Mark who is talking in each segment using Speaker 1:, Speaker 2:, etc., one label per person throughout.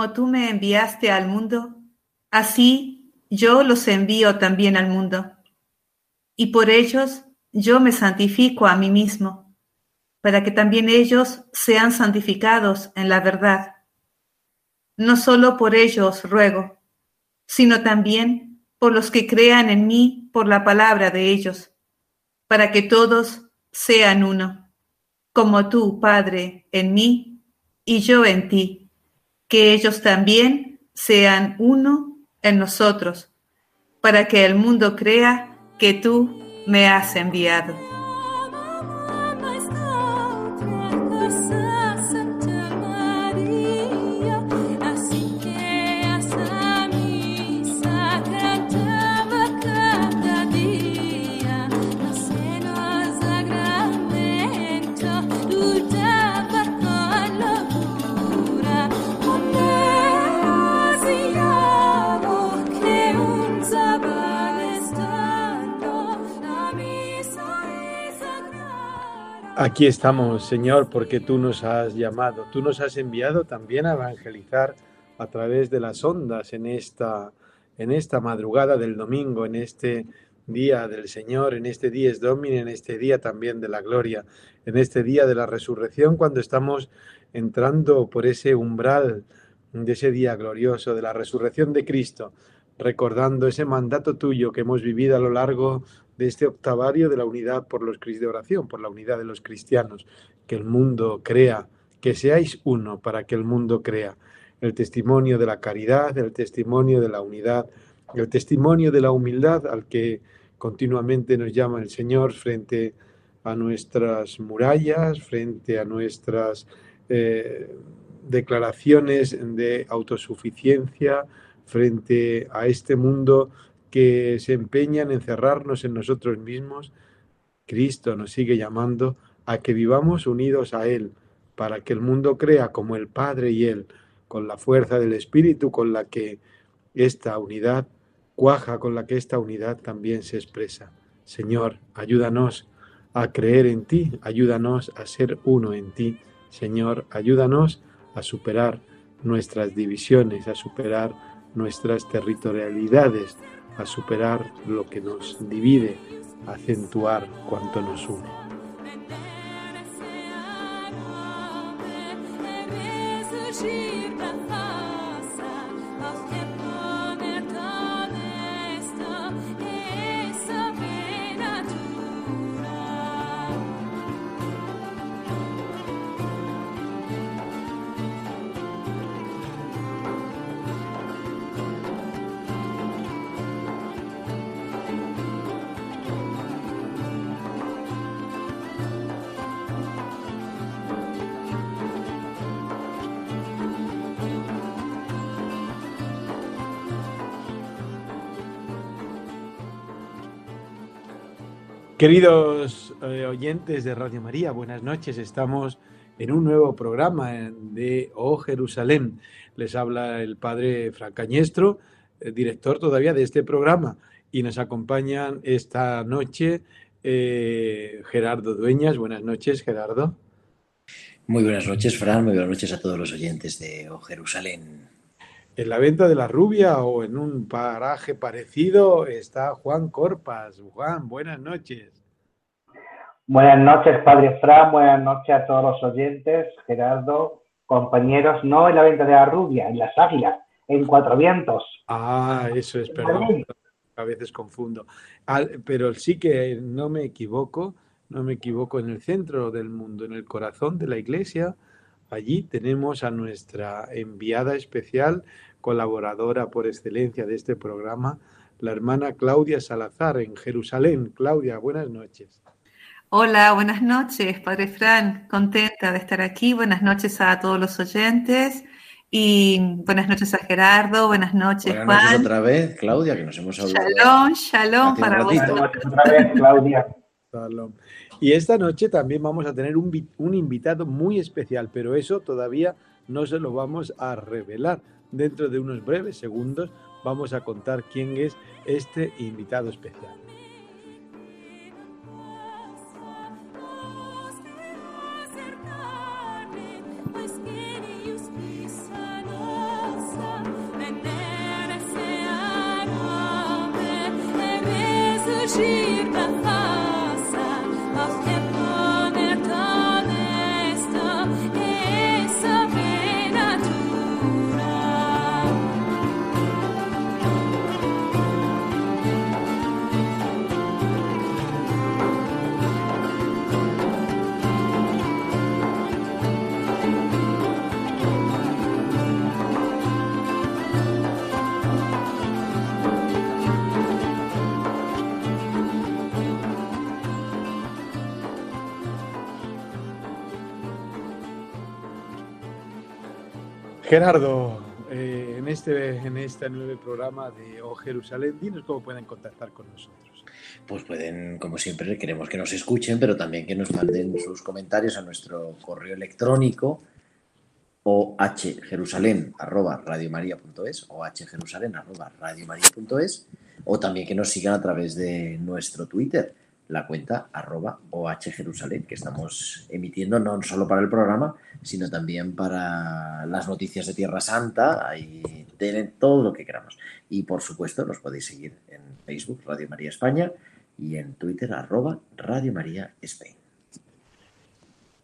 Speaker 1: Como tú me enviaste al mundo, así yo los envío también al mundo. Y por ellos yo me santifico a mí mismo, para que también ellos sean santificados en la verdad. No solo por ellos ruego, sino también por los que crean en mí por la palabra de ellos, para que todos sean uno, como tú, Padre, en mí y yo en ti que ellos también sean uno en nosotros, para que el mundo crea que tú me has enviado.
Speaker 2: Aquí estamos, Señor, porque tú nos has llamado, tú nos has enviado también a evangelizar a través de las ondas en esta, en esta madrugada del domingo, en este día del Señor, en este día es Domini, en este día también de la gloria, en este día de la resurrección, cuando estamos entrando por ese umbral de ese día glorioso de la resurrección de Cristo, recordando ese mandato tuyo que hemos vivido a lo largo de este octavario de la unidad por los de oración, por la unidad de los cristianos, que el mundo crea, que seáis uno para que el mundo crea. El testimonio de la caridad, el testimonio de la unidad, el testimonio de la humildad al que continuamente nos llama el Señor frente a nuestras murallas, frente a nuestras eh, declaraciones de autosuficiencia, frente a este mundo que se empeñan en cerrarnos en nosotros mismos, Cristo nos sigue llamando a que vivamos unidos a Él, para que el mundo crea como el Padre y Él, con la fuerza del Espíritu con la que esta unidad cuaja, con la que esta unidad también se expresa. Señor, ayúdanos a creer en ti, ayúdanos a ser uno en ti. Señor, ayúdanos a superar nuestras divisiones, a superar nuestras territorialidades, a superar lo que nos divide, acentuar cuanto nos une. Queridos eh, oyentes de Radio María, buenas noches. Estamos en un nuevo programa de Oh Jerusalén. Les habla el padre Francañestro, eh, director todavía de este programa, y nos acompañan esta noche eh, Gerardo Dueñas. Buenas noches, Gerardo.
Speaker 3: Muy buenas noches, Fran. Muy buenas noches a todos los oyentes de Oh Jerusalén.
Speaker 2: En la venta de la rubia o en un paraje parecido está Juan Corpas. Juan, buenas noches.
Speaker 4: Buenas noches, Padre Fran. Buenas noches a todos los oyentes. Gerardo, compañeros, no en la venta de la rubia, en las águilas, en Cuatro Vientos.
Speaker 2: Ah, eso es, perdón. A veces confundo. Pero sí que no me equivoco, no me equivoco, en el centro del mundo, en el corazón de la iglesia, Allí tenemos a nuestra enviada especial, colaboradora por excelencia de este programa, la hermana Claudia Salazar en Jerusalén. Claudia, buenas noches.
Speaker 1: Hola, buenas noches, Padre Fran. Contenta de estar aquí. Buenas noches a todos los oyentes Y buenas noches a Gerardo, buenas noches,
Speaker 3: Buenas
Speaker 1: Juan.
Speaker 3: noches otra vez, Claudia, que nos hemos hablado.
Speaker 1: Shalom, shalom para vos.
Speaker 3: ratito.
Speaker 4: Buenas noches otra vez, Claudia.
Speaker 2: Shalom. Y esta noche también vamos a tener un, un invitado muy especial, pero eso todavía no se lo vamos a revelar. Dentro de unos breves segundos vamos a contar quién es este invitado especial. Gerardo, eh, en, este, en este nuevo programa de O Jerusalén, dinos cómo pueden contactar con nosotros.
Speaker 3: Pues pueden, como siempre, queremos que nos escuchen, pero también que nos manden sus comentarios a nuestro correo electrónico o hjerusalén.radiomaria.es o hjerusalén.radiomaria.es o también que nos sigan a través de nuestro Twitter, la cuenta arroba ohjerusalén, que estamos emitiendo no solo para el programa, sino también para las noticias de Tierra Santa, ahí tienen todo lo que queramos. Y por supuesto nos podéis seguir en Facebook, Radio María España, y en Twitter, arroba Radio María Spain.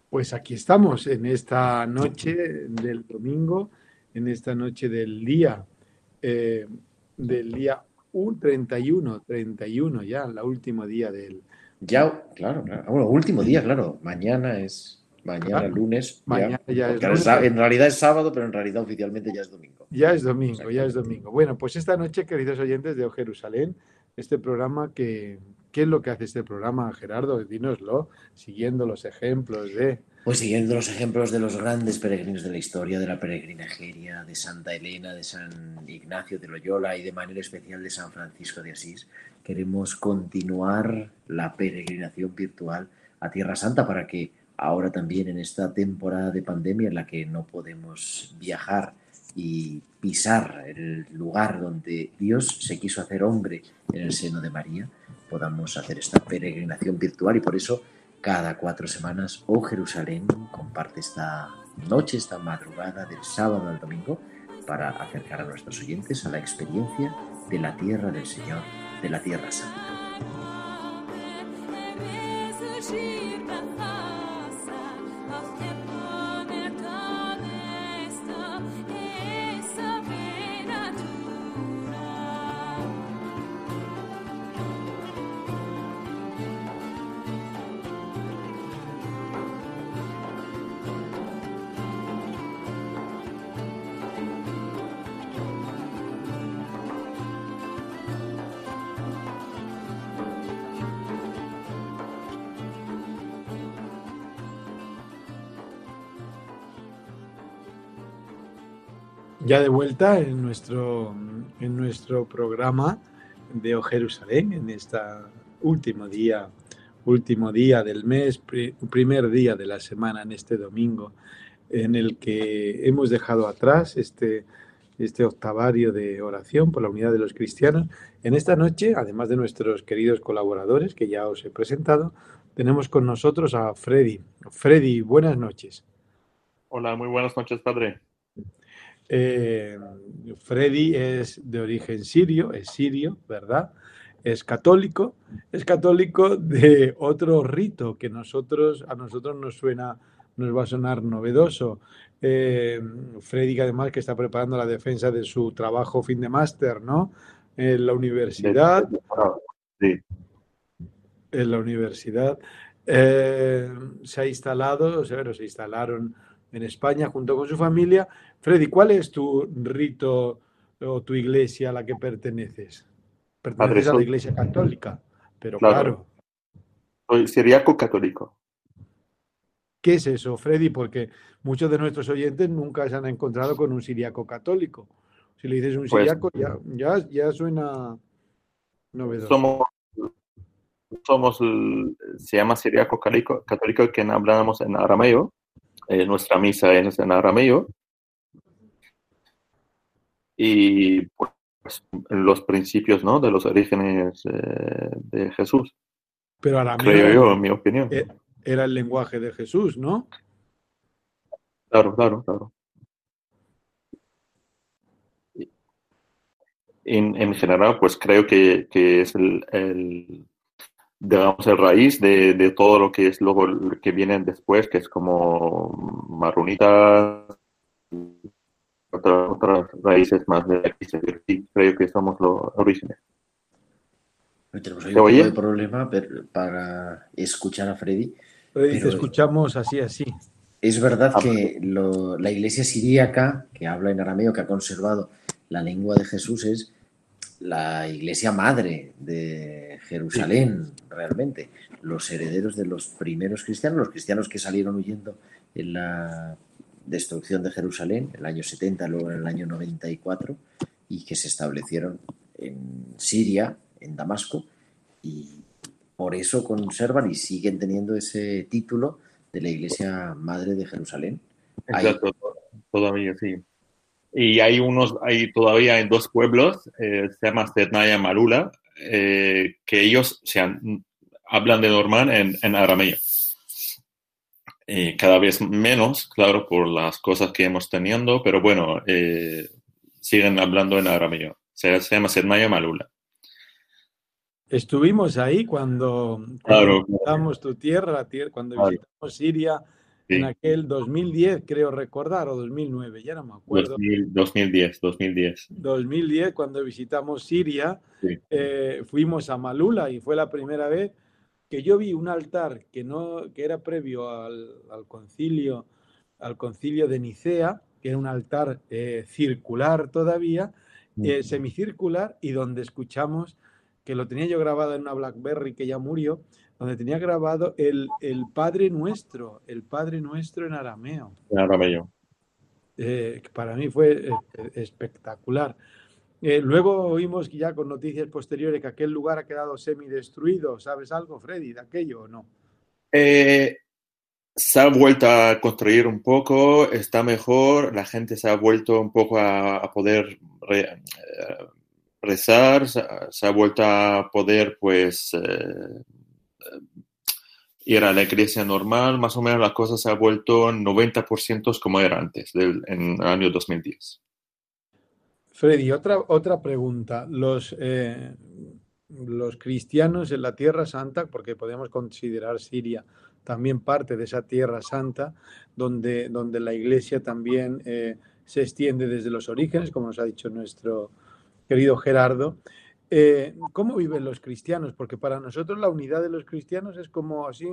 Speaker 2: Pues aquí estamos en esta noche del domingo, en esta noche del día, eh, del día un 31, 31 ya, la último día del...
Speaker 3: Ya, claro, claro. Ah, Bueno, último día, claro. Mañana es, mañana
Speaker 2: Claro.
Speaker 3: lunes.
Speaker 2: Mañana ya es lunes.
Speaker 3: En realidad es sábado, pero en realidad oficialmente ya es domingo.
Speaker 2: Ya es domingo, ya es domingo. Bueno, pues esta noche, queridos oyentes de Jerusalén, este programa que... ¿Qué es lo que hace este programa, Gerardo? Dínoslo, siguiendo los ejemplos de...
Speaker 3: Pues siguiendo los ejemplos de los grandes peregrinos de la historia, de la peregrina Egeria, de Santa Elena, de San Ignacio de Loyola y de manera especial de San Francisco de Asís, queremos continuar la peregrinación virtual a Tierra Santa para que ahora también en esta temporada de pandemia en la que no podemos viajar y pisar el lugar donde Dios se quiso hacer hombre en el seno de María, podamos hacer esta peregrinación virtual. Y por eso cada cuatro semanas O Jerusalén comparte esta noche, esta madrugada del sábado al domingo para acercar a nuestros oyentes a la experiencia de la tierra del Señor, de la tierra.
Speaker 2: Ya de vuelta en nuestro, en nuestro programa de O Jerusalén, en este último día, último día del mes, pri- primer día de la semana, en este domingo, en el que hemos dejado atrás este, este octavario de oración por la unidad de los cristianos. En esta noche, además de nuestros queridos colaboradores, que ya os he presentado, tenemos con nosotros a Freddy. Freddy, buenas noches.
Speaker 5: Hola, muy buenas noches, padre.
Speaker 2: Eh, Freddy es de origen sirio, es sirio, ¿verdad? Es católico, es católico de otro rito que nosotros, a nosotros nos suena, nos va a sonar novedoso. Eh, Freddy, que además que está preparando la defensa de su trabajo fin de máster, ¿no? En la universidad,
Speaker 5: Sí,
Speaker 2: en la universidad. Eh, se ha instalado, o sea, bueno, se instalaron en España junto con su familia. Freddy, ¿cuál es tu rito o tu iglesia a la que perteneces? Perteneces a la iglesia católica, pero
Speaker 5: Claro.
Speaker 2: claro,
Speaker 5: soy siriaco católico.
Speaker 2: ¿Qué es eso, Freddy? Porque muchos de nuestros oyentes nunca se han encontrado con un siriaco católico. Si le dices un
Speaker 5: Pues-
Speaker 2: siriaco, ya, ya, ya suena novedoso.
Speaker 5: Somos, somos se llama siriaco católico, católico que hablamos en arameo. Eh, nuestra misa es en arameo. Y pues los principios ¿no? de los orígenes eh, de Jesús,
Speaker 2: Pero arameo
Speaker 5: creo yo, en mi opinión.
Speaker 2: eh, era el lenguaje de Jesús, ¿no?
Speaker 5: Claro, claro, claro. En, en general, pues creo que, que es el, el, digamos, el raíz de, de todo lo que es luego lo que viene después, que es como marronitas, otras, otras raíces más de aquí. Sí, creo que somos los orígenes.
Speaker 3: Hoy tenemos hoy
Speaker 5: ¿Se
Speaker 3: un de problema pero- para escuchar a Freddy.
Speaker 2: Escuchamos así, así.
Speaker 3: Es verdad
Speaker 5: Ah,
Speaker 3: que lo- la iglesia siríaca, que habla en arameo, que ha conservado la lengua de Jesús, es la iglesia madre de Jerusalén, realmente. Los herederos de los primeros cristianos, los cristianos que salieron huyendo en la destrucción de Jerusalén, en el año 70, luego en el año 94, y que se establecieron en Siria, en Damasco, y por eso conservan y siguen teniendo ese título de la iglesia madre de Jerusalén. Ahí.
Speaker 5: Exacto, todavía sí. Y hay unos, hay todavía en dos pueblos, eh, se llama Sednaya Marula, eh, que ellos se han- hablan de normal en, en arameo. Eh, cada vez menos, claro, por las cosas que hemos teniendo, pero bueno, eh, siguen hablando en arameo. Se, se llama Sednaya Malula.
Speaker 2: Estuvimos ahí cuando, cuando
Speaker 5: Claro.
Speaker 2: visitamos tu tierra, tier- cuando visitamos Siria
Speaker 5: Sí,
Speaker 2: en aquel 2010, creo recordar, o 2009, ya no me acuerdo.
Speaker 5: 2000 2010, 2010.
Speaker 2: 2010, cuando visitamos Siria,
Speaker 5: Sí.
Speaker 2: eh, fuimos a Malula y fue la primera vez que yo vi un altar que, no, que era previo al, al concilio, al concilio de Nicea, que era un altar eh, circular todavía, eh, semicircular, y donde escuchamos, que lo tenía yo grabado en una Blackberry que ya murió, donde tenía grabado el, el Padre Nuestro, el Padre Nuestro en arameo.
Speaker 5: En arameo.
Speaker 2: Eh, para mí fue eh, espectacular. Eh, luego oímos que ya con noticias posteriores que aquel lugar ha quedado semidestruido. ¿Sabes algo, Freddy, de aquello o no?
Speaker 5: Eh, se ha vuelto a construir un poco, está mejor, la gente se ha vuelto un poco a, a poder re- rezar, se, se ha vuelto a poder pues ir a la iglesia normal, más o menos la cosa se ha vuelto 90% como era antes, del, en el año 2010.
Speaker 2: Freddy, otra, otra pregunta. Los, eh, los cristianos en la Tierra Santa, porque podemos considerar Siria también parte de esa Tierra Santa, donde, donde la Iglesia también eh, se extiende desde los orígenes, como nos ha dicho nuestro querido Gerardo. Eh, ¿Cómo viven los cristianos? Porque para nosotros la unidad de los cristianos es como así,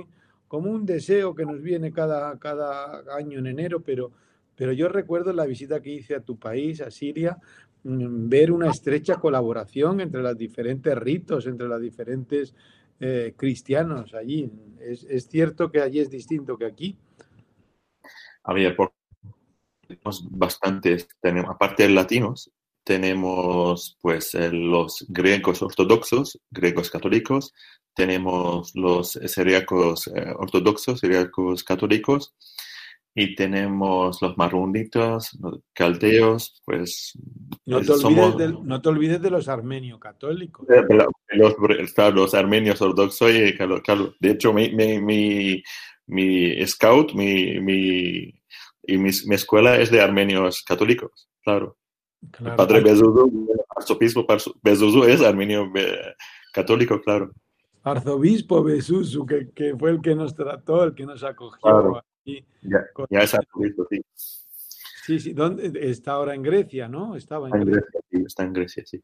Speaker 2: como un deseo que nos viene cada, cada año en enero, pero, pero yo recuerdo la visita que hice a tu país, a Siria, mm, ver una estrecha colaboración entre los diferentes ritos, entre los diferentes eh, cristianos allí. ¿Es, ¿Es cierto que allí es distinto que aquí?
Speaker 5: A ver, por- tenemos bastantes, tenemos, aparte de latinos, tenemos pues eh, los griegos ortodoxos, griegos católicos, tenemos los siríacos eh, ortodoxos, siríacos católicos, y tenemos los marronitas, los caldeos, pues
Speaker 2: No te,
Speaker 5: eh,
Speaker 2: olvides
Speaker 5: somos
Speaker 2: del- no te olvides de los armenio católicos.
Speaker 5: los, claro, los armenios ortodoxos, y, de hecho mi, mi, mi, mi scout, mi, mi, y mi, mi escuela es de armenios católicos, claro.
Speaker 2: Claro.
Speaker 5: El padre Bezuzu, el arzobispo Bezuzu es armenio eh, católico, claro.
Speaker 2: Arzobispo Besusu, que, que fue el que nos trató, el que nos acogió.
Speaker 5: Claro.
Speaker 2: aquí.
Speaker 5: Ya,
Speaker 2: Con-
Speaker 5: ya es arzobispo, sí.
Speaker 2: Sí, sí, ¿dónde? está ahora en Grecia, ¿no? Estaba en
Speaker 5: Está en
Speaker 2: Grecia.
Speaker 5: Grecia, sí, está en Grecia, sí.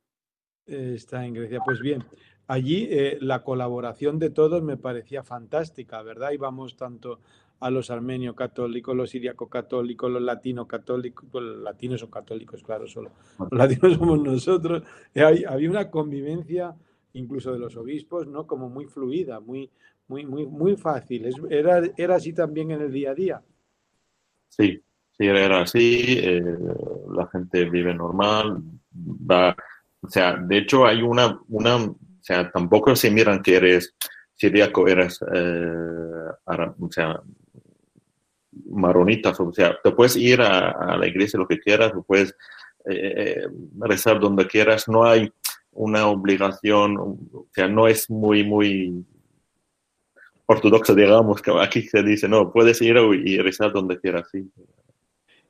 Speaker 2: Eh, Está en Grecia. Pues bien, allí eh, la colaboración de todos me parecía fantástica, ¿verdad? Íbamos tanto a los armenios católicos, los siriaco católicos, los latino católicos, pues, los latinos son católicos, claro, solo. Los latinos somos nosotros. Hay- había una convivencia, incluso de los obispos, ¿no? Como muy fluida, muy, muy, muy, muy fácil. Es- era, era así también en el día a día.
Speaker 5: Sí, sí, era así, eh, la gente vive normal, va, o sea, de hecho hay una, una, o sea, tampoco se miran que eres siríaco, eres, eh, ara- o sea, maronita, o sea, te puedes ir a, a la iglesia lo que quieras, o puedes eh, rezar donde quieras, no hay una obligación, o sea, no es muy, muy ortodoxa, digamos, que aquí se dice, no, puedes ir y rezar donde quieras, sí.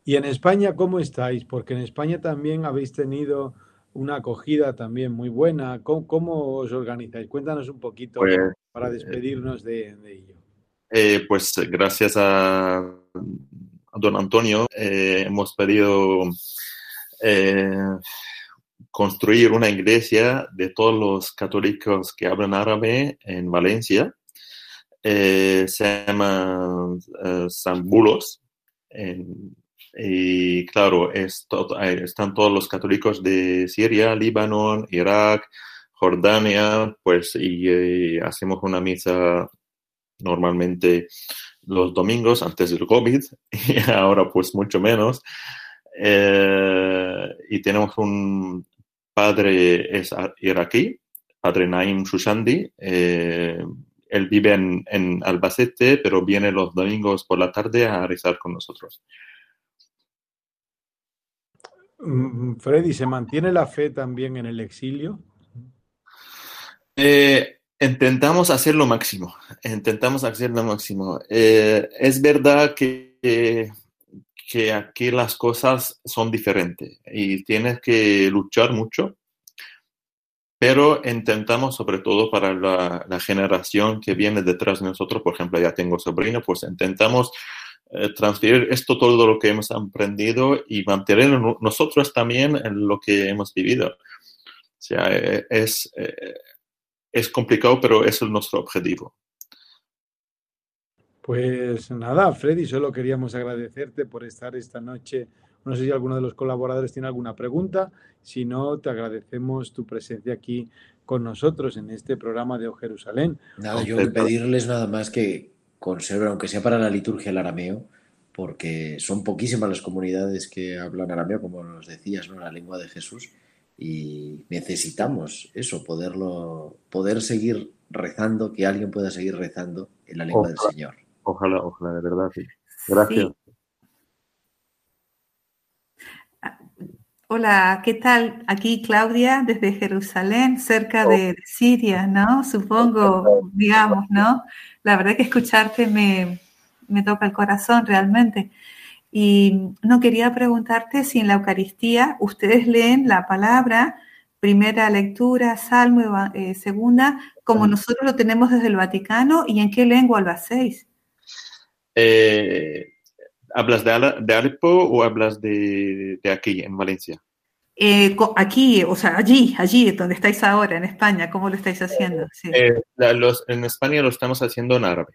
Speaker 2: Y en España, ¿cómo estáis? Porque en España también habéis tenido una acogida también muy buena. ¿Cómo, cómo os organizáis? Cuéntanos un poquito
Speaker 5: Pues,
Speaker 2: para despedirnos de, de ello.
Speaker 5: Eh, pues gracias a don Antonio eh, hemos pedido eh, construir una iglesia de todos los católicos que hablan árabe en Valencia. Eh, se llama San Bulos. Y claro, están todos los católicos de Siria, Líbano, Irak, Jordania, pues y hacemos una misa normalmente los domingos antes del COVID y ahora pues mucho menos. Eh, y tenemos un padre es iraquí, padre Naim Shushandi. eh, él vive en, en Albacete, pero viene los domingos por la tarde a rezar con nosotros.
Speaker 2: Mm, Freddy, ¿se mantiene la fe también en el exilio?
Speaker 5: Eh, intentamos hacer lo máximo, intentamos hacer lo máximo. Eh, es verdad que, que, que aquí las cosas son diferentes y tienes que luchar mucho, pero intentamos sobre todo para la, la generación que viene detrás de nosotros, por ejemplo, ya tengo sobrino, pues intentamos eh, transferir esto, todo lo que hemos aprendido y mantenerlo nosotros también en lo que hemos vivido. O sea, eh, es, eh, es complicado, pero es nuestro objetivo.
Speaker 2: Pues nada, Freddy, solo queríamos agradecerte por estar esta noche. No sé si alguno de los colaboradores tiene alguna pregunta. Si no, te agradecemos tu presencia aquí con nosotros en este programa de O Jerusalén.
Speaker 3: Nada, yo pedirles nada más que conserven, aunque sea para la liturgia, el arameo, porque son poquísimas las comunidades que hablan arameo, como nos decías, ¿no? La lengua de Jesús. Y necesitamos eso, poderlo, poder seguir rezando, que alguien pueda seguir rezando en la lengua del. Señor.
Speaker 5: Ojalá, ojalá, de verdad, sí. Gracias.
Speaker 1: Sí. Hola, ¿qué tal? Aquí Claudia desde Jerusalén, cerca de Siria, ¿no? Supongo, digamos, ¿no? La verdad que escucharte me, me toca el corazón realmente. Y no quería preguntarte si en la Eucaristía ustedes leen la palabra, primera lectura, salmo, eh, segunda, como nosotros lo tenemos desde el Vaticano, y en qué lengua lo hacéis.
Speaker 5: Eh, ¿hablas de, de Alepo o hablas de, de aquí, en Valencia?
Speaker 1: Eh, aquí, o sea, allí, allí, donde estáis ahora, en España, ¿cómo lo estáis haciendo? Sí.
Speaker 5: Eh, la- los- en España lo estamos haciendo en árabe,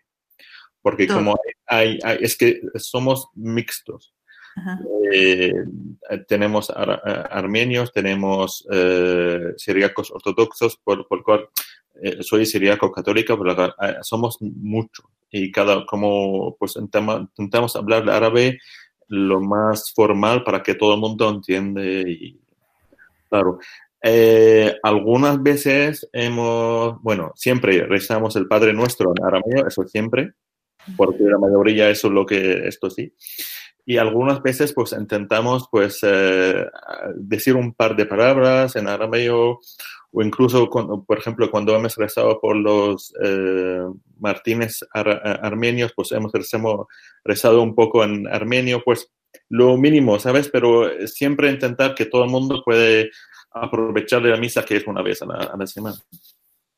Speaker 5: porque
Speaker 1: Todo.
Speaker 5: como hay, hay- es que somos mixtos. Eh, tenemos ar- eh, armenios, tenemos eh, siríacos ortodoxos, por, por cual eh, soy siríaco católica, por lo cual, somos muchos y cada como pues intentamos, hablar árabe lo más formal para que todo el mundo entiende y claro. Eh, algunas veces hemos, bueno, siempre rezamos el Padre Nuestro en arameo, eso siempre, porque la mayoría eso es lo que, esto sí. Y algunas veces pues intentamos pues eh, decir un par de palabras en arameo o incluso, cuando, por ejemplo, cuando hemos rezado por los eh, Martínez ar armenios, pues hemos rezado, un poco en armenio, pues lo mínimo, ¿sabes? Pero siempre intentar que todo el mundo puede aprovechar de la misa que es una vez a la, a la semana.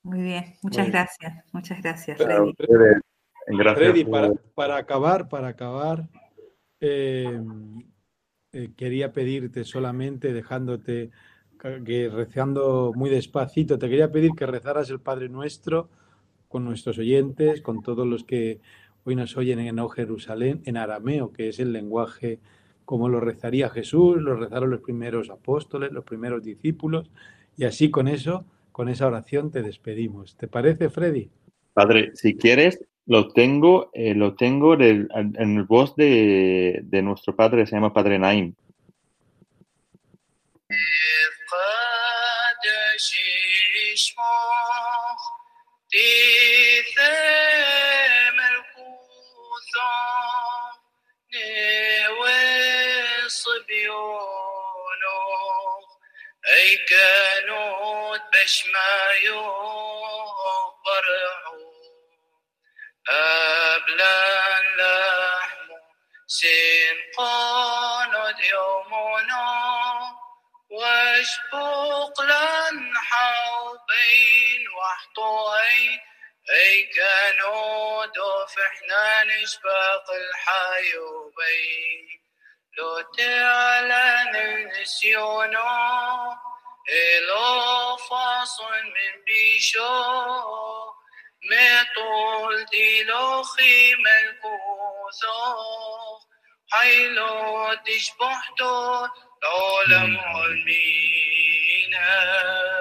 Speaker 1: Muy bien, muchas
Speaker 2: Muy bien.
Speaker 1: gracias, muchas gracias, Freddy.
Speaker 5: Freddy, Gracias.
Speaker 2: Freddy, para, para acabar, para acabar, eh, eh, quería pedirte solamente, dejándote que rezando muy despacito, te quería pedir que rezaras el Padre Nuestro con nuestros oyentes, con todos los que hoy nos oyen en O Jerusalén, en arameo, que es el lenguaje como lo rezaría Jesús, lo rezaron los primeros apóstoles, los primeros discípulos, y así con eso, con esa oración te despedimos. ¿Te parece, Freddy?
Speaker 5: Padre, si quieres, lo tengo, eh, lo tengo del- en el voz de, de nuestro padre, se llama Padre Naim.
Speaker 6: قد شيشمخ تيثم الكوثم نوي صبيونخ أي كانوا بشمايو برعو أبلا أبلى سين قانود يومنا واشبوق لن حوبين وحطوين أي كنود وفحنا نشباق الحيوبين لو تعلن النسيون. إلو فاصل من بيشوق ما طول ديلو خيم الكوثو حيلو تشبحتو العالم والمين آمين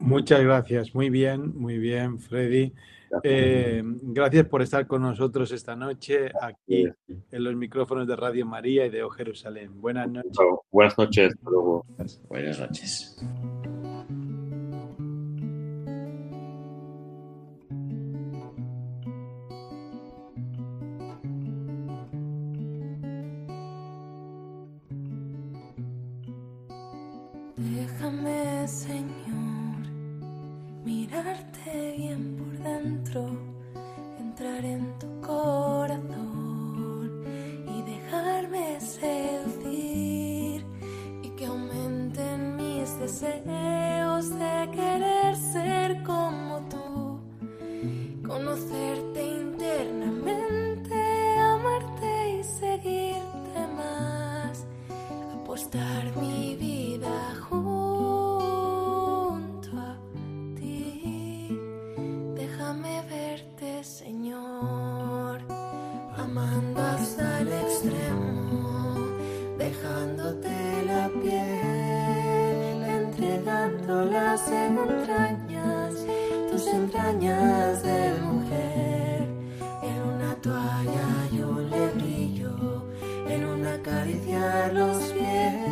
Speaker 2: Muchas gracias, muy bien, muy bien, Freddy. Eh, gracias por estar con nosotros esta noche aquí en los micrófonos de Radio María y de O Jerusalén. Buenas noches.
Speaker 5: Buenas noches. hasta luego.
Speaker 3: Buenas noches.
Speaker 7: Acariciar los pies,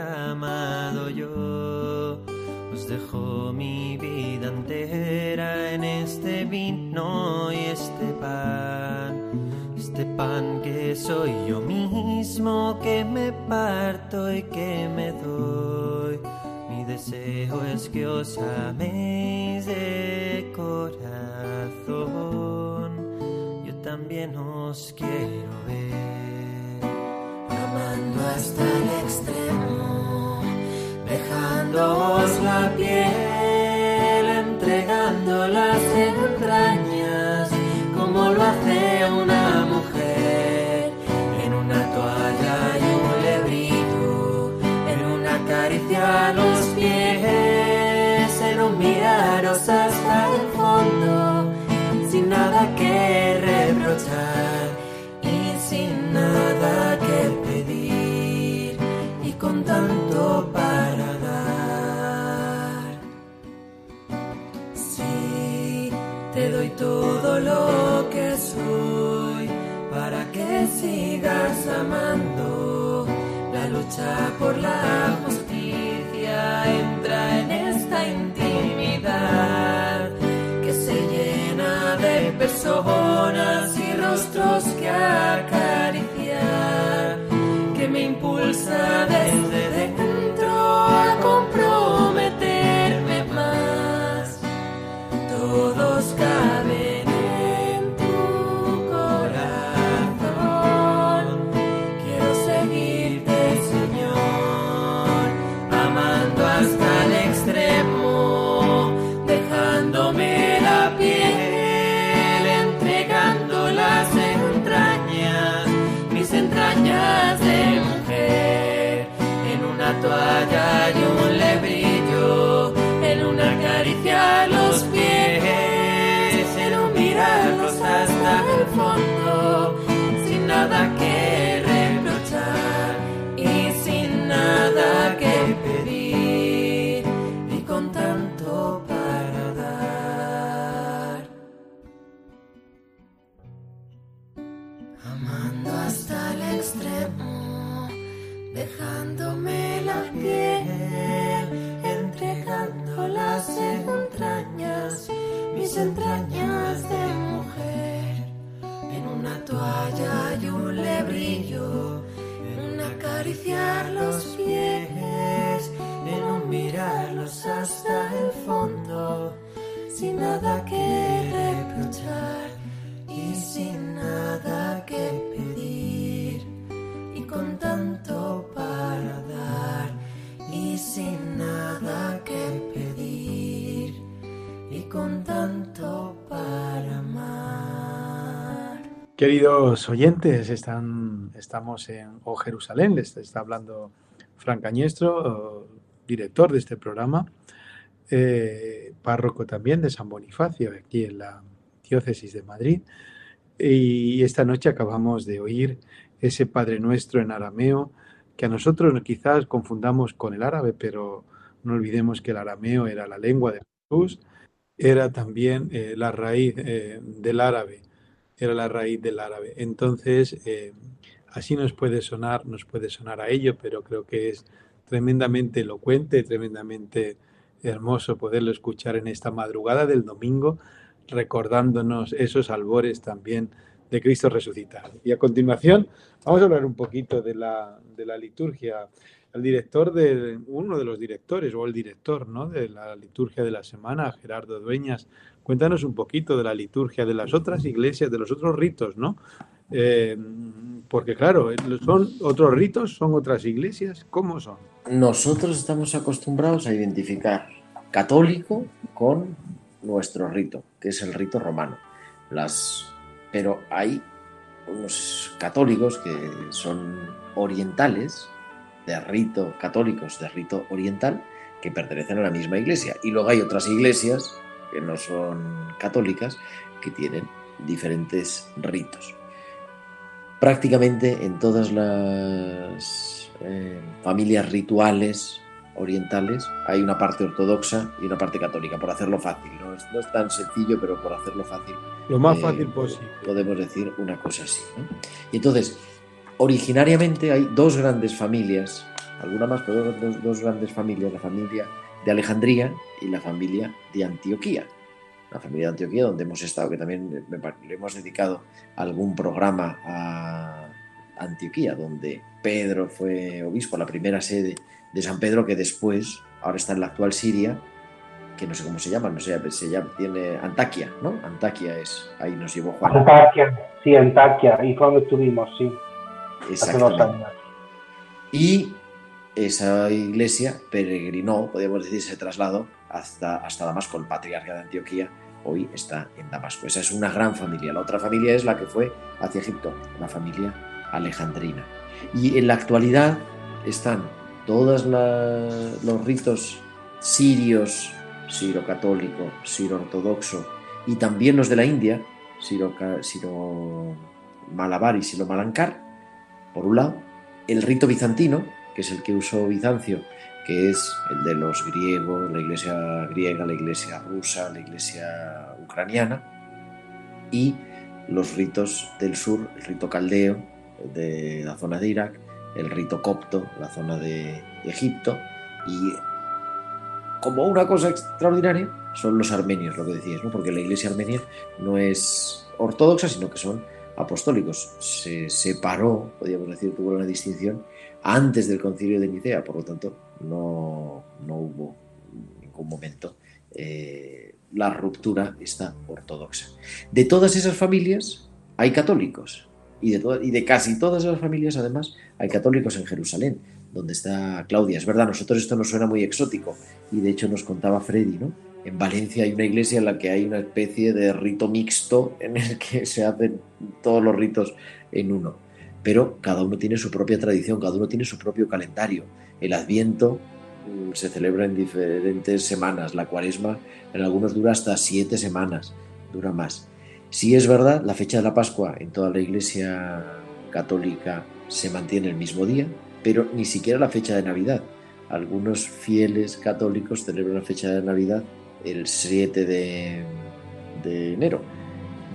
Speaker 8: amado yo. Os dejo mi vida entera en este vino y este pan, este pan que soy yo mismo, que me parto y que me doy. Mi deseo es que os améis de corazón. Yo también os quiero ver.
Speaker 7: amando hasta el extremo, la piel, entregando las entrañas, como lo hace una mujer, en una toalla y un lebrillo, en una caricia a los pies, en un miraros hasta el fondo, sin nada que reprochar y sin nada amando. La lucha por la justicia entra en esta intimidad que se llena de personas y rostros que acariciar, que me impulsa desde los pies, en un mirarlos hasta el fondo, sin nada que
Speaker 2: Queridos oyentes, están, estamos en Jerusalén, les está hablando Fran Cañestro, director de este programa, eh, párroco también de San Bonifacio, aquí en la diócesis de Madrid. Y esta noche acabamos de oír ese Padre Nuestro en arameo, que a nosotros quizás confundamos con el árabe, pero no olvidemos que el arameo era la lengua de Jesús, era también eh, la raíz eh, del árabe, era la raíz del árabe. Entonces, eh, así nos puede sonar, nos puede sonar a ello, pero creo que es tremendamente elocuente, tremendamente hermoso poderlo escuchar en esta madrugada del domingo, recordándonos esos albores también de Cristo resucitado. Y a continuación vamos a hablar un poquito de la, de la liturgia. El director de uno de los directores o el director ¿no? de la liturgia de la semana, Gerardo Dueñas, cuéntanos un poquito de la liturgia de las otras iglesias, de los otros ritos, ¿no? Eh, porque claro, son otros ritos, son otras iglesias, ¿cómo son?
Speaker 3: Nosotros estamos acostumbrados a identificar católico con nuestro rito, que es el rito romano. Las, pero hay unos católicos que son orientales, de rito católicos, de rito oriental, que pertenecen a la misma iglesia. Y luego hay otras iglesias que no son católicas, que tienen diferentes ritos. Prácticamente en todas las eh, familias rituales orientales hay una parte ortodoxa y una parte católica, por hacerlo fácil. No es, no es tan sencillo, pero por hacerlo fácil.
Speaker 2: Lo más
Speaker 3: eh,
Speaker 2: fácil posible.
Speaker 3: Podemos decir una cosa así. ¿no? Y entonces, originariamente hay dos grandes familias, alguna más, pero dos, grandes familias, la familia de Alejandría y la familia de Antioquía. La familia de Antioquía, donde hemos estado, que también le hemos dedicado algún programa a Antioquía, donde Pedro fue obispo, la primera sede de San Pedro, que después, ahora está en la actual Siria, que no sé cómo se llama, no sé, se tiene Antaquia, ¿no? Antaquia es, ahí nos llevó Juan.
Speaker 4: Antaquia, sí, Antaquia, ahí fue donde estuvimos, sí,
Speaker 3: Exactamente. Y esa iglesia peregrinó, podríamos decir, se trasladó hasta, hasta Damasco. El patriarca de Antioquía hoy está en Damasco. Esa es una gran familia. La otra familia es la que fue hacia Egipto, la familia alejandrina. Y en la actualidad están todos los ritos sirios, siro-católico, siro-ortodoxo y también los de la India, siro- siro-malabar y siro-malankar, por un lado, el rito bizantino, que es el que usó Bizancio, que es el de los griegos, la iglesia griega, la iglesia rusa, la iglesia ucraniana, y los ritos del sur, el rito caldeo de la zona de Irak, el rito copto, la zona de Egipto, y como una cosa extraordinaria son los armenios, lo que decías, ¿no? porque la iglesia armenia no es ortodoxa, sino que son apostólicos. Se separó, podríamos decir, tuvo una distinción antes del concilio de Nicea, por lo tanto, no, no hubo en ningún momento eh, la ruptura esta ortodoxa. De todas esas familias hay católicos, y de, y de casi todas esas familias, además, hay católicos en Jerusalén, donde está Claudia. Es verdad, a nosotros esto nos suena muy exótico, y de hecho nos contaba Freddy, ¿no? En Valencia hay una iglesia en la que hay una especie de rito mixto en el que se hacen todos los ritos en uno. Pero cada uno tiene su propia tradición, cada uno tiene su propio calendario. El Adviento mm, se celebra en diferentes semanas, la Cuaresma en algunos dura hasta siete semanas, dura más. Si es verdad, la fecha de la Pascua en toda la Iglesia católica se mantiene el mismo día, pero ni siquiera la fecha de Navidad. Algunos fieles católicos celebran la fecha de Navidad el 7 de, enero.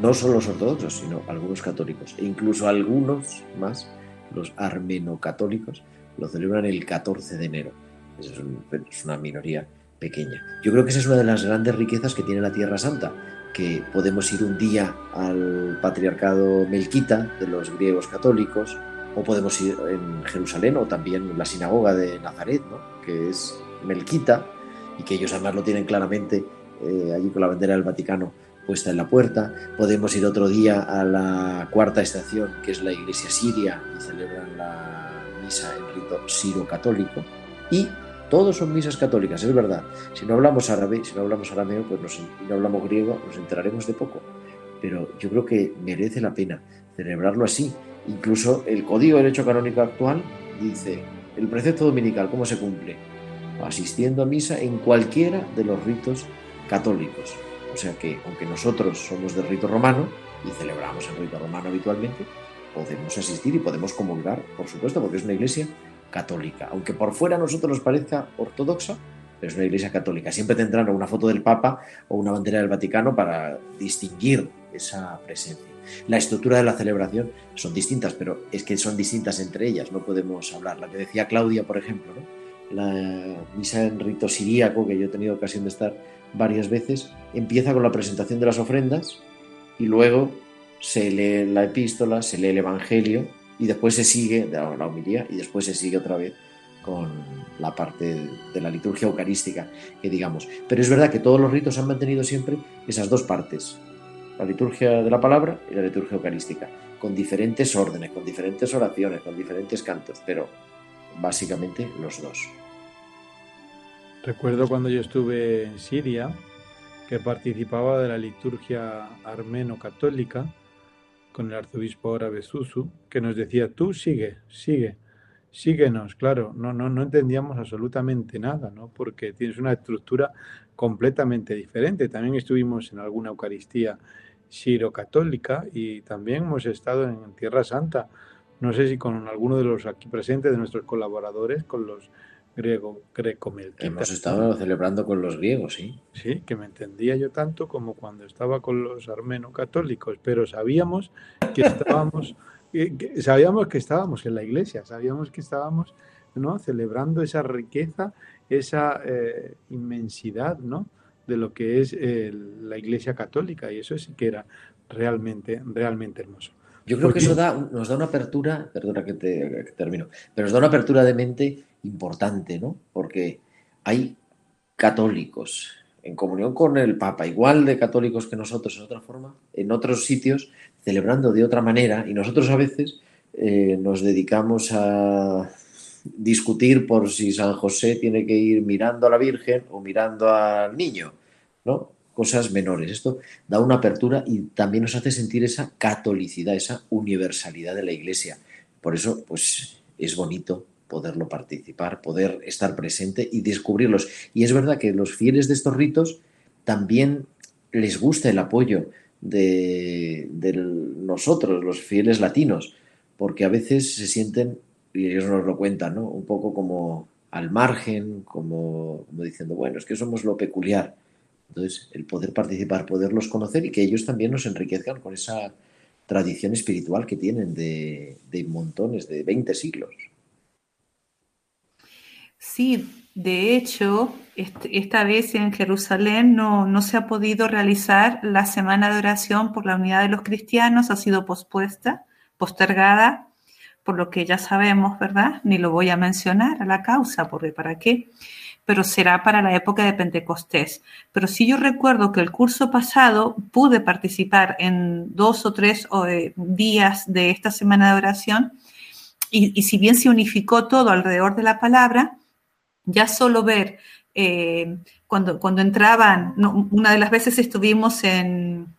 Speaker 3: No solo los ortodoxos, sino algunos católicos. E incluso algunos más, los armenocatólicos, lo celebran el 14 de enero. Es una minoría pequeña. Yo creo que esa es una de las grandes riquezas que tiene la Tierra Santa, que podemos ir un día al patriarcado melquita de los griegos católicos, o podemos ir en Jerusalén, o también en la sinagoga de Nazaret, ¿no? que es melquita, y que ellos además lo tienen claramente eh, allí con la bandera del Vaticano puesta en la puerta. Podemos ir otro día a la cuarta estación, que es la iglesia siria, y celebran la misa en rito siro-católico. Y todos son misas católicas, es verdad. Si no hablamos árabe, si no hablamos arameo, pues nos- no hablamos griego, nos enteraremos de poco. Pero yo creo que merece la pena celebrarlo así. Incluso el Código de Derecho Canónico actual dice, el precepto dominical, ¿cómo se cumple? Asistiendo a misa en cualquiera de los ritos católicos. O sea que, aunque nosotros somos del rito romano y celebramos el rito romano habitualmente, podemos asistir y podemos comulgar, por supuesto, porque es una iglesia católica. Aunque por fuera a nosotros nos parezca ortodoxa, pero es una iglesia católica. Siempre tendrán una foto del Papa o una bandera del Vaticano para distinguir esa presencia. La estructura de la celebración son distintas, pero es que son distintas entre ellas, no podemos hablar. La que decía Claudia, por ejemplo, ¿no? La misa en rito siríaco, que yo he tenido ocasión de estar varias veces, empieza con la presentación de las ofrendas y luego se lee la epístola, se lee el Evangelio y después se sigue, de la homilía, y después se sigue otra vez con la parte de la liturgia eucarística, que digamos. Pero es verdad que todos los ritos han mantenido siempre esas dos partes, la liturgia de la palabra y la liturgia eucarística, con diferentes órdenes, con diferentes oraciones, con diferentes cantos, pero básicamente los dos.
Speaker 2: Recuerdo cuando yo estuve en Siria que participaba de la liturgia armeno-católica con el arzobispo árabe Zuzu, que nos decía, tú sigue, sigue, síguenos, claro, no, no, no entendíamos absolutamente nada, ¿no? Porque tienes una estructura completamente diferente. También estuvimos en alguna Eucaristía siro-católica y también hemos estado en Tierra Santa, no sé si con alguno de los aquí presentes, de nuestros colaboradores, con los griego, greco-melquitas.
Speaker 3: Hemos estado celebrando con los griegos, sí.
Speaker 2: Sí, que me entendía yo tanto como cuando estaba con los armeno-católicos, pero sabíamos que estábamos, que- sabíamos que estábamos en la iglesia, sabíamos que estábamos ¿no? celebrando esa riqueza, esa eh, inmensidad ¿no? de lo que es eh, la iglesia católica, y eso sí que era realmente, realmente hermoso.
Speaker 3: Yo creo que eso da, nos da una apertura, perdona que, te, que termino, pero nos da una apertura de mente importante, ¿no? Porque hay católicos en comunión con el Papa, igual de católicos que nosotros en otra forma, en otros sitios, celebrando de otra manera, y nosotros a veces eh, nos dedicamos a discutir por si San José tiene que ir mirando a la Virgen o mirando al niño, ¿no? Cosas menores. Esto da una apertura y también nos hace sentir esa catolicidad, esa universalidad de la Iglesia. Por eso, pues es bonito poderlo participar, poder estar presente y descubrirlos. Y es verdad que los fieles de estos ritos también les gusta el apoyo de, nosotros, los fieles latinos, porque a veces se sienten, y ellos nos lo cuentan, ¿no? Un poco como al margen, como diciendo, bueno, es que somos lo peculiar. Entonces, el poder participar, poderlos conocer y que ellos también nos enriquezcan con esa tradición espiritual que tienen de, de montones, de 20 siglos.
Speaker 1: Sí, de hecho, esta vez en Jerusalén no, no se ha podido realizar la semana de oración por la unidad de los cristianos, ha sido pospuesta, postergada, por lo que ya sabemos, ¿verdad? Ni lo voy a mencionar a la causa, porque ¿para qué? Pero será para la época de Pentecostés. Pero sí yo recuerdo que el curso pasado pude participar en dos o tres eh, días de esta semana de oración y, si bien se unificó todo alrededor de la palabra, ya solo ver eh, cuando, cuando entraban, una de las veces estuvimos en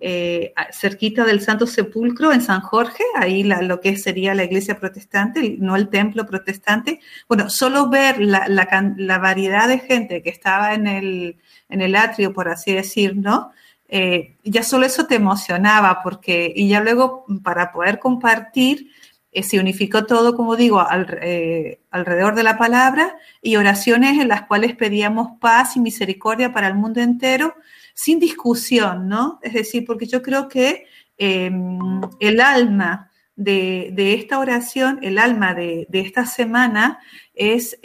Speaker 1: eh, cerquita del Santo Sepulcro en San Jorge, ahí lo que sería la iglesia protestante, no el templo protestante. Bueno, solo ver la variedad de gente que estaba en el, en el atrio, por así decir, ¿no? eh, ya solo eso te emocionaba, porque, y ya luego para poder compartir, eh, se unificó todo, como digo, eh, alrededor de la palabra y oraciones en las cuales pedíamos paz y misericordia para el mundo entero, sin discusión, ¿no? Es decir, porque yo creo que em, el alma de, esta oración, el alma de, esta semana es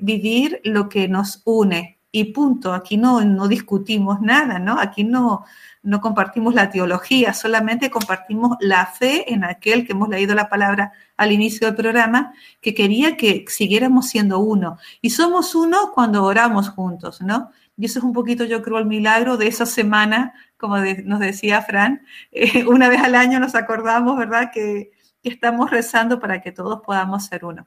Speaker 1: vivir lo que nos une, y punto. Aquí no, no discutimos nada, ¿no? Aquí no, no compartimos la teología, solamente compartimos la fe en aquel que hemos leído la palabra al inicio del programa, que quería que siguiéramos siendo uno. Y somos uno cuando oramos juntos, ¿no? Y eso es un poquito, yo creo, el milagro de esa semana, como nos decía Fran, eh, una vez al año nos acordamos, ¿verdad?, que, estamos rezando para que todos podamos ser uno.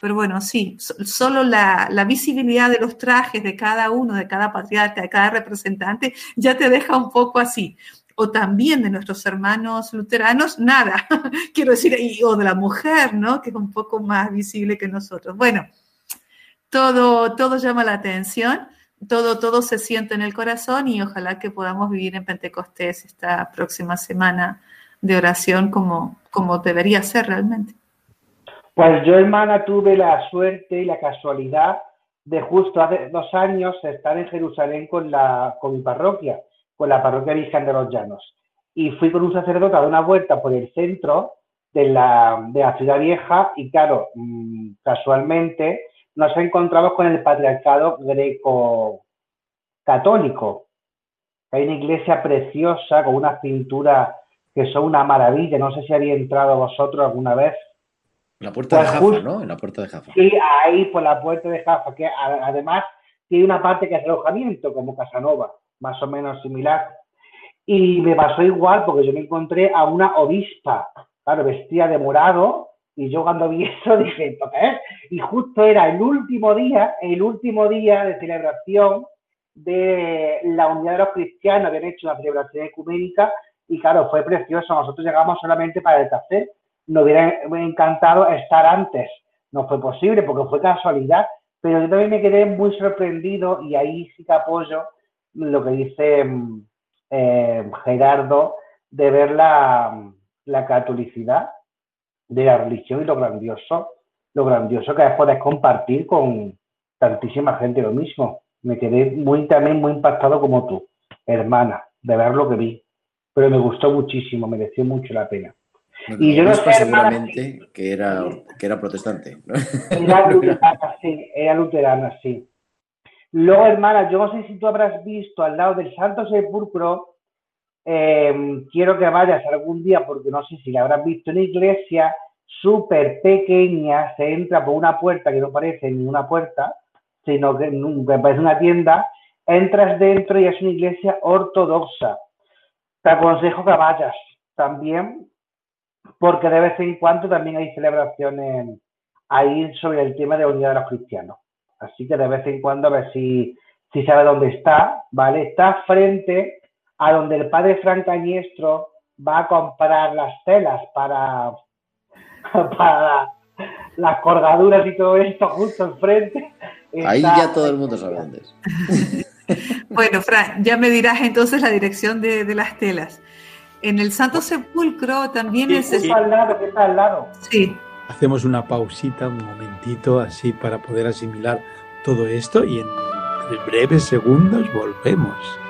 Speaker 1: Pero bueno, sí, solo la, visibilidad de los trajes de cada uno, de cada patriarca, de cada representante, ya te deja un poco así. O también de nuestros hermanos luteranos, nada, quiero decir, o de la mujer, ¿no? Que es un poco más visible que nosotros. Bueno, todo, todo llama la atención, todo, todo se siente en el corazón y ojalá que podamos vivir en Pentecostés esta próxima semana de oración como, como debería ser realmente.
Speaker 4: Pues yo, hermana, tuve la suerte y la casualidad de justo hace dos años estar en Jerusalén con, la, con mi parroquia, con la parroquia Virgen de los Llanos. Y fui con un sacerdote a dar una vuelta por el centro de la, de la ciudad vieja y claro, mm, casualmente nos encontramos con el patriarcado greco-católico. Hay una iglesia preciosa con unas pinturas que son una maravilla. No sé si había entrado vosotros alguna vez
Speaker 3: la puerta de pues Jaffa, ¿no? En la puerta de Jaffa.
Speaker 4: Sí, ahí por la puerta de Jaffa, que además tiene una parte que es alojamiento, como Casanova, más o menos similar. Y me pasó igual porque yo me encontré a una obispa, claro, vestida de morado, y yo cuando vi eso dije, ¿esto qué es? Y justo era el último día, el último día de celebración de la unidad de los cristianos, habían hecho una celebración ecuménica, y claro, fue precioso. Nosotros llegamos solamente para el café, nos hubiera encantado estar antes. No fue posible porque fue casualidad, pero yo también me quedé muy sorprendido y ahí sí que apoyo lo que dice mm, eh, Gerardo de ver la, la, catolicidad de la religión y lo grandioso, lo grandioso que es poder compartir con tantísima gente lo mismo. Me quedé muy también muy impactado como tú, hermana, de ver lo que vi. Pero me gustó muchísimo, mereció mucho la pena
Speaker 3: y yo no sé, seguramente que era, que era protestante.
Speaker 4: Era luterana, sí, era luterana, sí. Luego, hermana, yo no sé si tú habrás visto al lado del Santo Sepulcro, em, quiero que vayas algún día, porque no sé si la habrás visto en iglesia, súper pequeña, se entra por una puerta que no parece ni una puerta, sino que parece una tienda, entras dentro y es una iglesia ortodoxa. Te aconsejo que vayas también porque de vez en cuando también hay celebraciones ahí sobre el tema de unidad de los cristianos. Así que de vez en cuando a ver si, si sabe dónde está, ¿vale? Está frente a donde el padre Frank Cañestro va a comprar las telas para, para las colgaduras y todo esto justo enfrente.
Speaker 3: Ahí ya todo el mundo sabe dónde es.
Speaker 1: bueno, Fran, ya me dirás entonces la dirección de, de las telas. En el Santo Sepulcro también es...
Speaker 4: Está al lado, está al lado.
Speaker 1: Sí.
Speaker 2: Hacemos una pausita, un momentito, así para poder asimilar todo esto y en breves segundos volvemos.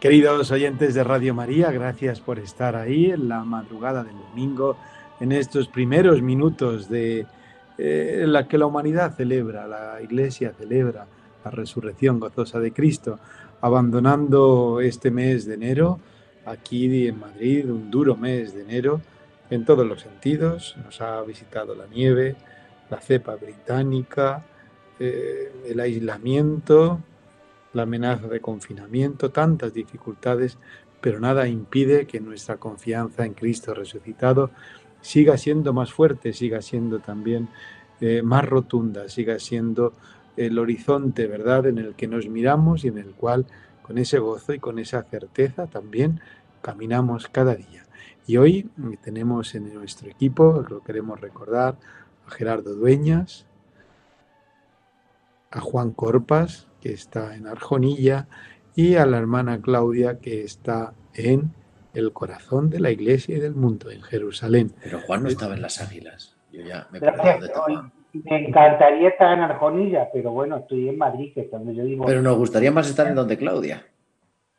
Speaker 2: Queridos oyentes de Radio María, gracias por estar ahí en la madrugada del domingo, en estos primeros minutos de eh, la que la humanidad celebra, la Iglesia celebra la resurrección gozosa de Cristo, abandonando este mes de enero, aquí en Madrid, un duro mes de enero, en todos los sentidos. Nos ha visitado la nieve, la cepa británica, eh, el aislamiento, la amenaza de confinamiento, tantas dificultades, pero nada impide que nuestra confianza en Cristo resucitado siga siendo más fuerte, siga siendo también eh, más rotunda, siga siendo el horizonte, ¿verdad?, en el que nos miramos y en el cual con ese gozo y con esa certeza también caminamos cada día. Y hoy tenemos en nuestro equipo, lo queremos recordar, a Gerardo Dueñas, a Juan Corpas, que está en Arjonilla, y a la hermana Claudia, que está en el corazón de la iglesia y del mundo, en Jerusalén.
Speaker 3: Pero Juan no estaba en las águilas. Yo ya me
Speaker 4: Gracias. Me encantaría estar en Arjonilla, pero bueno, estoy en Madrid, que es donde yo digo.
Speaker 3: Pero nos gustaría más estar en donde Claudia.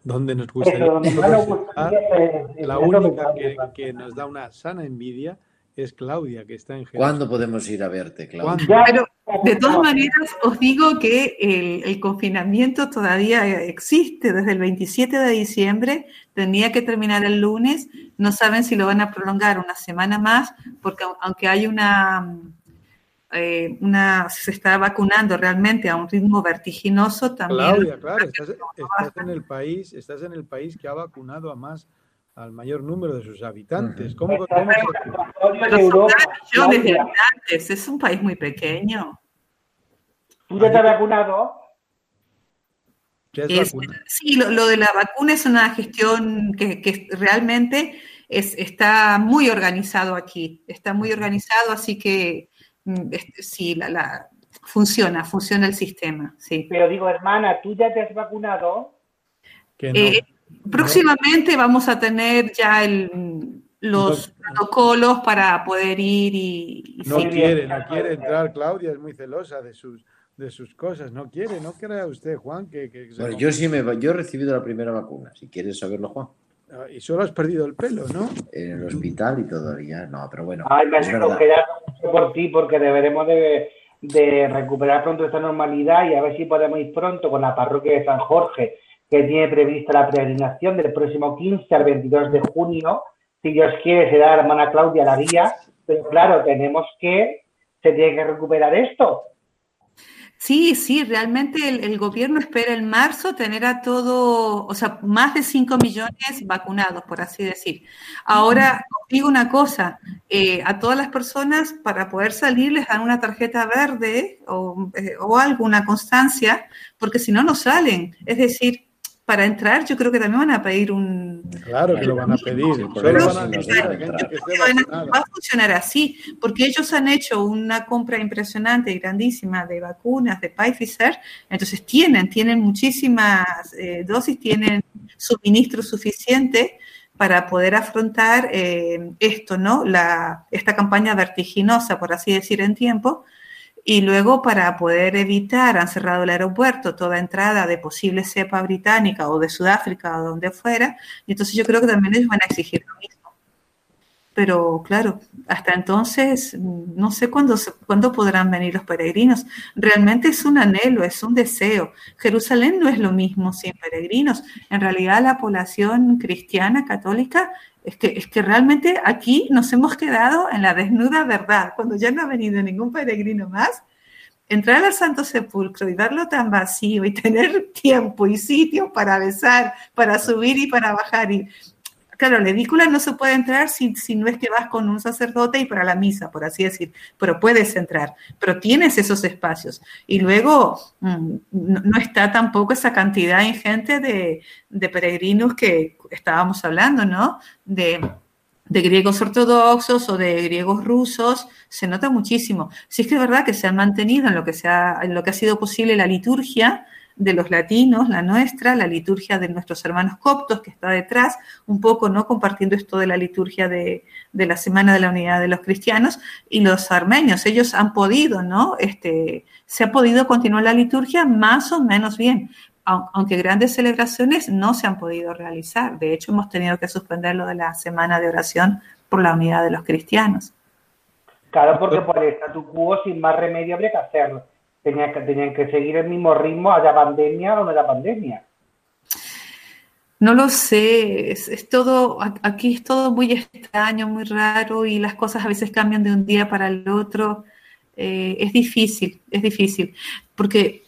Speaker 2: Donde nos gustaría,
Speaker 4: Eso, donde más nos gustaría es- es
Speaker 2: la única
Speaker 4: que
Speaker 2: nos da una sana envidia es Claudia, que está en Jerusalén.
Speaker 3: ¿Cuándo podemos ir a verte, Claudia?
Speaker 1: De todas maneras, os digo que el, el confinamiento todavía existe desde el 27 de diciembre, tenía que terminar el lunes, no saben si lo van a prolongar una semana más, porque au- aunque hay una, eh, una se está vacunando realmente a un ritmo vertiginoso, también
Speaker 2: Claudia, claro, estás, estás en el país, estás en el país que ha vacunado a más al mayor número de sus habitantes. ¿Cómo,
Speaker 1: millones de
Speaker 4: Claudia,
Speaker 1: habitantes, es un país muy pequeño.
Speaker 4: ¿Tú ya te has vacunado?
Speaker 1: Sí, lo, lo de la vacuna es una gestión que, que realmente es, está muy organizado aquí, está muy organizado, así que mm, es- sí, la, la- funciona, funciona el sistema, sí.
Speaker 4: Pero digo, hermana, ¿tú ya te has vacunado?
Speaker 2: Que no.
Speaker 1: Eh, próximamente vamos a tener ya el, los
Speaker 2: No.
Speaker 1: protocolos para poder ir y, y
Speaker 2: No quiere, no quiere entrar, Claudia, es muy celosa de sus, de sus cosas, no quiere, no crea usted, Juan, que... que
Speaker 3: Bueno, yo sí me va- yo he recibido la primera vacuna, si quieres saberlo, Juan.
Speaker 2: Ah, Y solo has perdido el pelo, ¿no?
Speaker 3: En el hospital y todavía, no, pero bueno,
Speaker 4: Ay, me alegro. Gerardo, mucho por ti, porque deberemos de, de recuperar pronto esta normalidad y a ver si podemos ir pronto con la parroquia de San Jorge, que tiene prevista la peregrinación del próximo 15 al 22 de junio. Si Dios quiere, será la hermana Claudia la guía, pero claro, tenemos que, se tiene que recuperar esto.
Speaker 1: Sí, sí, realmente el, gobierno espera en marzo tener a todo, o sea, más de 5 millones vacunados, por así decir. Ahora, digo una cosa, eh, a todas las personas para poder salir les dan una tarjeta verde o, eh, o algo, una constancia, porque si no, no salen. Es decir, para entrar yo creo que también van a pedir un,
Speaker 2: Claro que lo van a pedir,
Speaker 1: va a funcionar así, porque ellos han hecho una compra impresionante y grandísima de vacunas de Pfizer, entonces tienen, tienen muchísimas eh, dosis, tienen suministro suficiente para poder afrontar eh, esto, ¿no? La, esta campaña vertiginosa, por así decir, en tiempo. Y luego, para poder evitar, han cerrado el aeropuerto, toda entrada de posible cepa británica o de Sudáfrica o donde fuera. Entonces yo creo que también ellos van a exigir lo mismo. Pero claro, hasta entonces mm, no sé cuándo, cuándo podrán venir los peregrinos. Realmente es un anhelo, es un deseo. Jerusalén no es lo mismo sin peregrinos. En realidad la población cristiana, católica, es que, es que realmente aquí nos hemos quedado en la desnuda verdad. Cuando ya no ha venido ningún peregrino más, entrar al Santo Sepulcro y verlo tan vacío y tener tiempo y sitio para besar, para subir y para bajar. Y, claro, la edícula no se puede entrar si, si no es que vas con un sacerdote y para la misa, por así decir, pero puedes entrar, pero tienes esos espacios. Y luego mm, no, está tampoco esa cantidad ingente de, de peregrinos que estábamos hablando, ¿no? De, de griegos ortodoxos o de griegos rusos, se nota muchísimo. Sí es que es verdad que se han mantenido en lo que, se en lo que ha sido posible la liturgia de los latinos, la nuestra, la liturgia de nuestros hermanos coptos que está detrás, un poco no compartiendo esto de la liturgia de, de la Semana de la Unidad de los Cristianos, y los armenios, ellos han podido, ¿no? Este, se ha podido continuar la liturgia más o menos bien. aunque grandes celebraciones no se han podido realizar. De hecho, hemos tenido que suspender lo de la semana de oración por la unidad de los cristianos.
Speaker 4: Claro, porque por el statu quo, sin más remedio, habría que hacerlo. Tenían que, tenían que seguir el mismo ritmo, haya pandemia o no haya pandemia.
Speaker 1: No lo sé, es, todo, aquí es todo muy extraño, muy raro y las cosas a veces cambian de un día para el otro. Eh, es difícil, es difícil, porque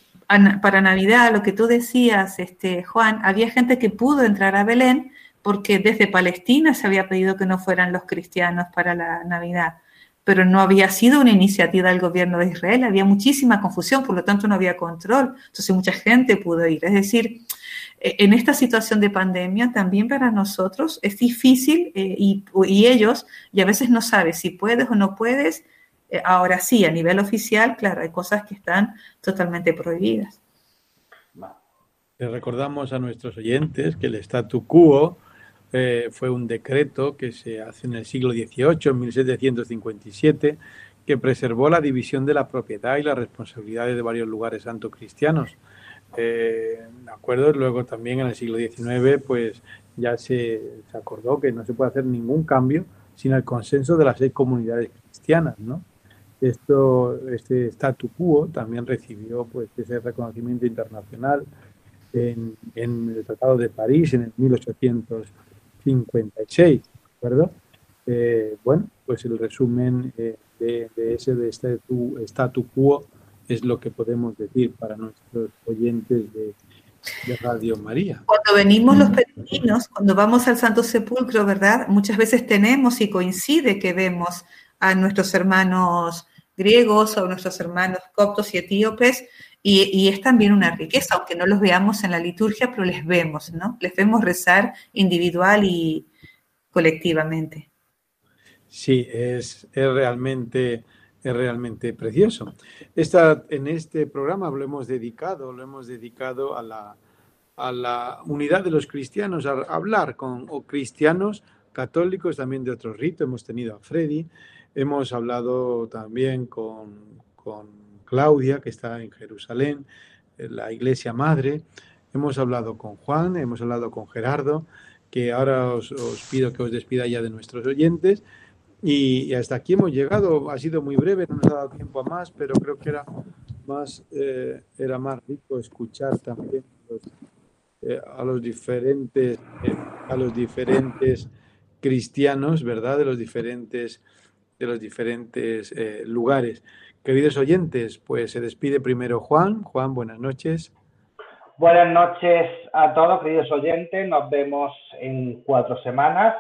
Speaker 1: para Navidad, lo que tú decías, este, Juan, había gente que pudo entrar a Belén porque desde Palestina se había pedido que no fueran los cristianos para la Navidad, pero no había sido una iniciativa del gobierno de Israel, había muchísima confusión, por lo tanto no había control, entonces mucha gente pudo ir. Es decir, e, en esta situación de pandemia también para nosotros es difícil eh, y, ellos, y a veces no sabes si puedes o no puedes, eh, ahora sí, a nivel oficial, claro, hay cosas que están totalmente prohibidas.
Speaker 2: Le recordamos a nuestros oyentes que el statu quo eh, fue un decreto que se hace en el siglo XVIII, en 1757, que preservó la división de la propiedad y las responsabilidades de varios lugares santo cristianos. Eh, ¿De acuerdo? Luego también en el siglo XIX, pues ya se, acordó que no se puede hacer ningún cambio sin el consenso de las seis comunidades cristianas, ¿no? Esto, este statu quo también recibió pues ese reconocimiento internacional en, el Tratado de París en el 1856, ¿de acuerdo? Eh, bueno, pues el resumen eh, de, ese de statu, statu quo es lo que podemos decir para nuestros oyentes de, de Radio María.
Speaker 1: Cuando venimos los peregrinos, cuando vamos al Santo Sepulcro, ¿verdad? Muchas veces tenemos y coincide que vemos a nuestros hermanos griegos o nuestros hermanos coptos y etíopes, y, es también una riqueza, aunque no los veamos en la liturgia, pero les vemos, ¿no? Les vemos rezar individual y colectivamente.
Speaker 2: Sí, es, es realmente es realmente precioso. Esta, en este programa lo hemos dedicado, lo hemos dedicado a la, a la unidad de los cristianos, a hablar con cristianos católicos también de otros ritos. Hemos tenido a Freddy, Hemos hablado también con, Claudia, que está en Jerusalén, la iglesia madre. Hemos hablado con Juan, hemos hablado con Gerardo, que ahora os, pido que os despida ya de nuestros oyentes. Y, hasta aquí hemos llegado. Ha sido muy breve, no nos ha dado tiempo a más, pero creo que era más, eh, era más rico escuchar también eh, a los diferentes, eh, a los diferentes cristianos, ¿verdad? De los diferentes de los diferentes eh, lugares. Queridos oyentes, pues se despide primero Juan. Juan, buenas noches.
Speaker 4: Buenas noches a todos, queridos oyentes. Nos vemos en cuatro semanas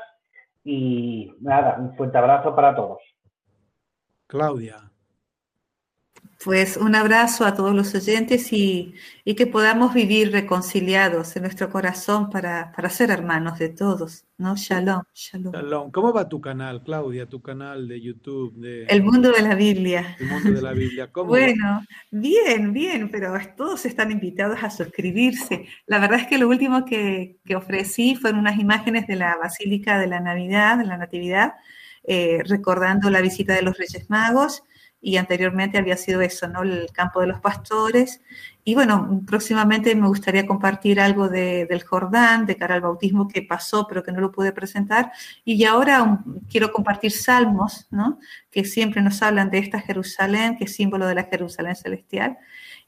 Speaker 4: y nada, un fuerte abrazo para todos.
Speaker 2: Claudia.
Speaker 1: Pues un abrazo a todos los oyentes y, que podamos vivir reconciliados en nuestro corazón para, ser hermanos de todos, ¿no? Shalom,
Speaker 2: shalom. ¿Cómo va tu canal, Claudia, tu canal de YouTube? De,
Speaker 1: el mundo de la Biblia.
Speaker 2: El mundo de la Biblia. ¿Cómo
Speaker 1: bueno, bien, bien, pero todos están invitados a suscribirse. La verdad es que lo último que, ofrecí fueron unas imágenes de la Basílica de la Navidad, de la Natividad, eh, recordando la visita de los Reyes Magos y anteriormente había sido eso, ¿no? El campo de los pastores. Y bueno, próximamente me gustaría compartir algo de, del Jordán, de cara al bautismo que pasó, pero que no lo pude presentar. Y ahora quiero compartir salmos, ¿no? Que siempre nos hablan de esta Jerusalén, que es símbolo de la Jerusalén celestial.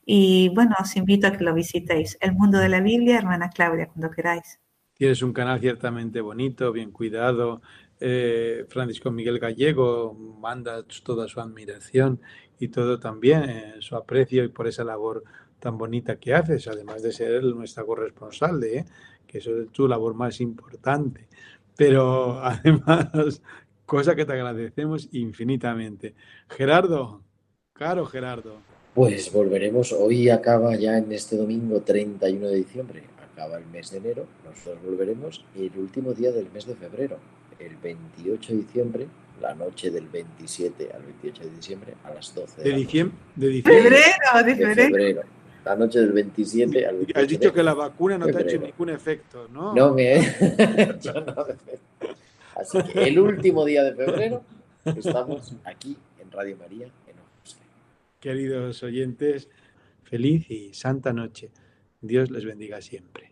Speaker 1: Y bueno, os invito a que lo visitéis. El mundo de la Biblia, hermana Claudia, cuando queráis.
Speaker 2: Tienes un canal ciertamente bonito, bien cuidado, eh, Francisco Miguel Gallego manda toda su admiración y todo también eh, su aprecio y por esa labor tan bonita que haces, además de ser nuestra corresponsal, ¿eh? que eso es tu labor más importante. Pero además, cosa que te agradecemos infinitamente. Gerardo, caro Gerardo.
Speaker 3: Pues volveremos, hoy acaba ya en este domingo 31 de diciembre, acaba el mes de enero, nosotros volveremos el último día del mes de febrero el 28 de diciembre, la noche del 27 al 28 de diciembre, a las 12
Speaker 2: de,
Speaker 3: de
Speaker 2: diciembre. De diciembre.
Speaker 1: de febrero.
Speaker 3: La noche del 27 al 28
Speaker 2: Has dicho que la vacuna no te ha hecho ningún efecto, ¿no?
Speaker 3: No me hecho nada Así que el último día de febrero estamos aquí en Radio María en
Speaker 2: Queridos oyentes, feliz y santa noche. Dios les bendiga siempre.